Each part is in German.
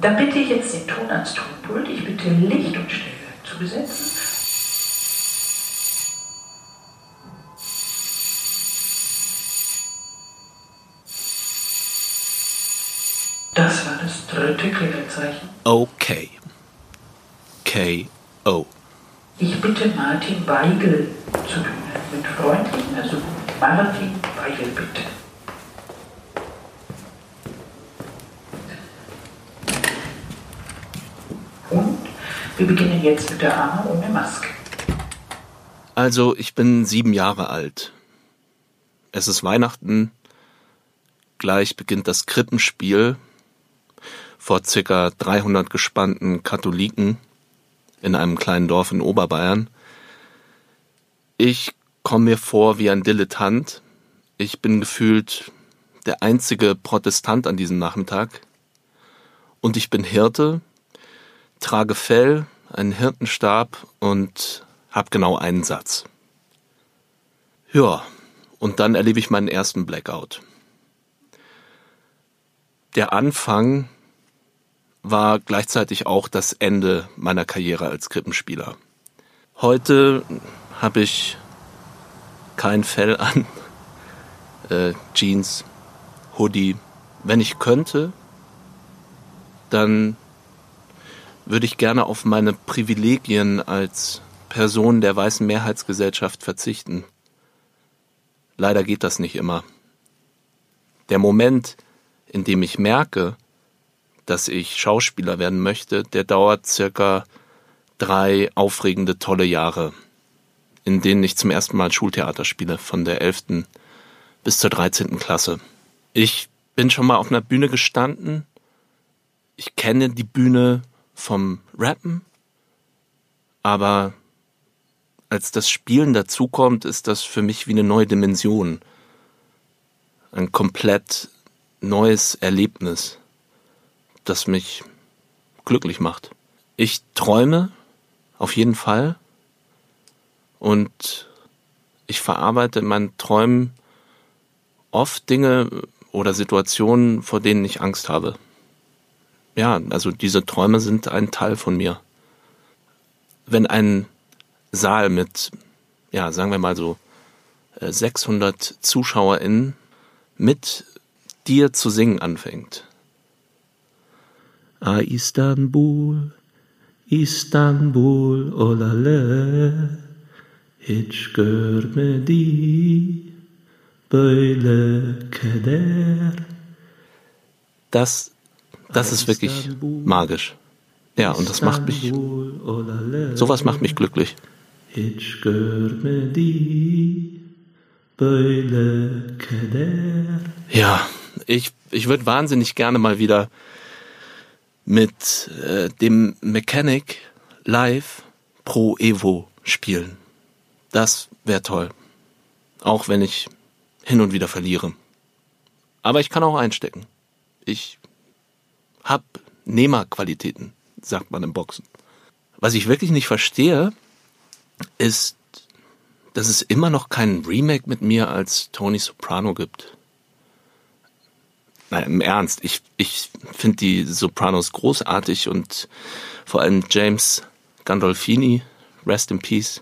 Dann bitte ich jetzt den Ton ans Tonpult. Ich bitte Licht und Stille zu besetzen. Das war das dritte Klingelzeichen. Okay. K.O. Ich bitte Martin Weigel zu Bühne. Mit freundlichem Ersuchen. Martin Weigel, bitte. Und wir beginnen jetzt mit der Arme ohne Maske. Also, ich bin sieben Jahre alt. Es ist Weihnachten. Gleich beginnt das Krippenspiel vor circa 300 gespannten Katholiken in einem kleinen Dorf in Oberbayern. Ich komme mir vor wie ein Dilettant. Ich bin gefühlt der einzige Protestant an diesem Nachmittag. Und ich bin Hirte, trage Fell, einen Hirtenstab und habe genau einen Satz. Ja, und dann erlebe ich meinen ersten Blackout. Der Anfang war gleichzeitig auch das Ende meiner Karriere als Krippenspieler. Heute habe ich kein Fell an, äh, Jeans, Hoodie. Wenn ich könnte, dann würde ich gerne auf meine Privilegien als Person der weißen Mehrheitsgesellschaft verzichten. Leider geht das nicht immer. Der Moment, in dem ich merke, dass ich Schauspieler werden möchte, der dauert circa drei aufregende, tolle Jahre, in denen ich zum ersten Mal Schultheater spiele, von der 11. bis zur 13. Klasse. Ich bin schon mal auf einer Bühne gestanden. Ich kenne die Bühne vom Rappen, aber als das Spielen dazukommt, ist das für mich wie eine neue Dimension. Ein komplett neues Erlebnis das mich glücklich macht. Ich träume auf jeden Fall und ich verarbeite in meinen Träumen oft Dinge oder Situationen, vor denen ich Angst habe. Ja, also diese Träume sind ein Teil von mir. Wenn ein Saal mit, ja, sagen wir mal so 600 äh, ZuschauerInnen mit dir zu singen anfängt, A Istanbul, İstanbul olale Hiç görmedi böyle keder. Das, das ist wirklich magisch. Ja, und das macht mich, sowas macht mich glücklich. Ja, ich, ich würde wahnsinnig gerne mal wieder mit äh, dem Mechanic live Pro Evo spielen. Das wäre toll. Auch wenn ich hin und wieder verliere. Aber ich kann auch einstecken. Ich hab Nehmerqualitäten, sagt man im Boxen. Was ich wirklich nicht verstehe, ist, dass es immer noch keinen Remake mit mir als Tony Soprano gibt. Nein, im Ernst, ich, ich finde die Sopranos großartig und vor allem James Gandolfini, Rest in Peace.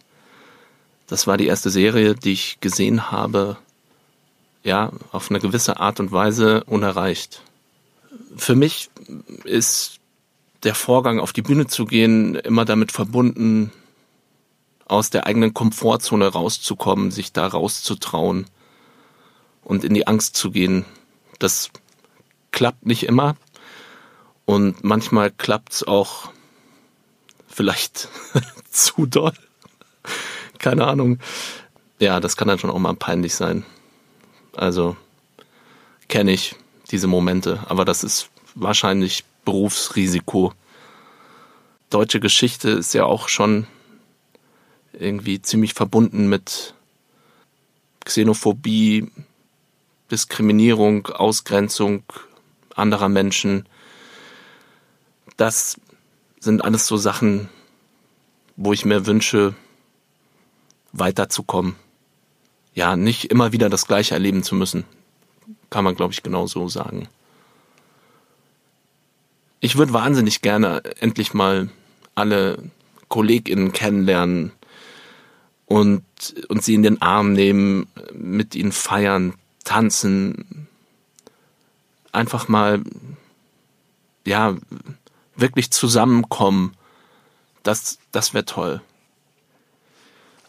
Das war die erste Serie, die ich gesehen habe, ja, auf eine gewisse Art und Weise unerreicht. Für mich ist der Vorgang, auf die Bühne zu gehen, immer damit verbunden, aus der eigenen Komfortzone rauszukommen, sich da rauszutrauen und in die Angst zu gehen. Das klappt nicht immer. Und manchmal klappt es auch vielleicht zu doll. Keine Ahnung. Ja, das kann dann schon auch mal peinlich sein. Also kenne ich diese Momente, aber das ist wahrscheinlich Berufsrisiko. Deutsche Geschichte ist ja auch schon irgendwie ziemlich verbunden mit Xenophobie, Diskriminierung, Ausgrenzung, anderer Menschen. Das sind alles so Sachen, wo ich mir wünsche, weiterzukommen. Ja, nicht immer wieder das Gleiche erleben zu müssen. Kann man, glaube ich, genau so sagen. Ich würde wahnsinnig gerne endlich mal alle KollegInnen kennenlernen und, und sie in den Arm nehmen, mit ihnen feiern, tanzen, einfach mal, ja, wirklich zusammenkommen. Das, das wäre toll.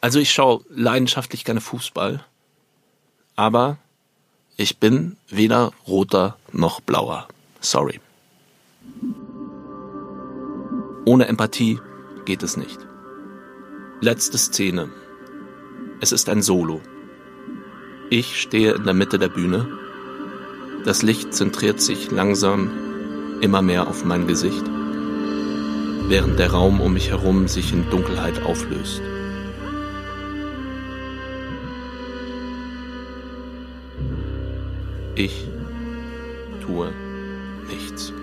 Also ich schaue leidenschaftlich gerne Fußball, aber ich bin weder roter noch blauer. Sorry. Ohne Empathie geht es nicht. Letzte Szene. Es ist ein Solo. Ich stehe in der Mitte der Bühne. Das Licht zentriert sich langsam immer mehr auf mein Gesicht, während der Raum um mich herum sich in Dunkelheit auflöst. Ich tue nichts.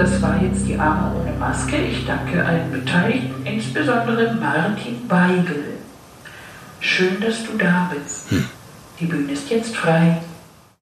Das war jetzt die Arme ohne Maske. Ich danke allen Beteiligten, insbesondere Martin Weigel. Schön, dass du da bist. Die Bühne ist jetzt frei.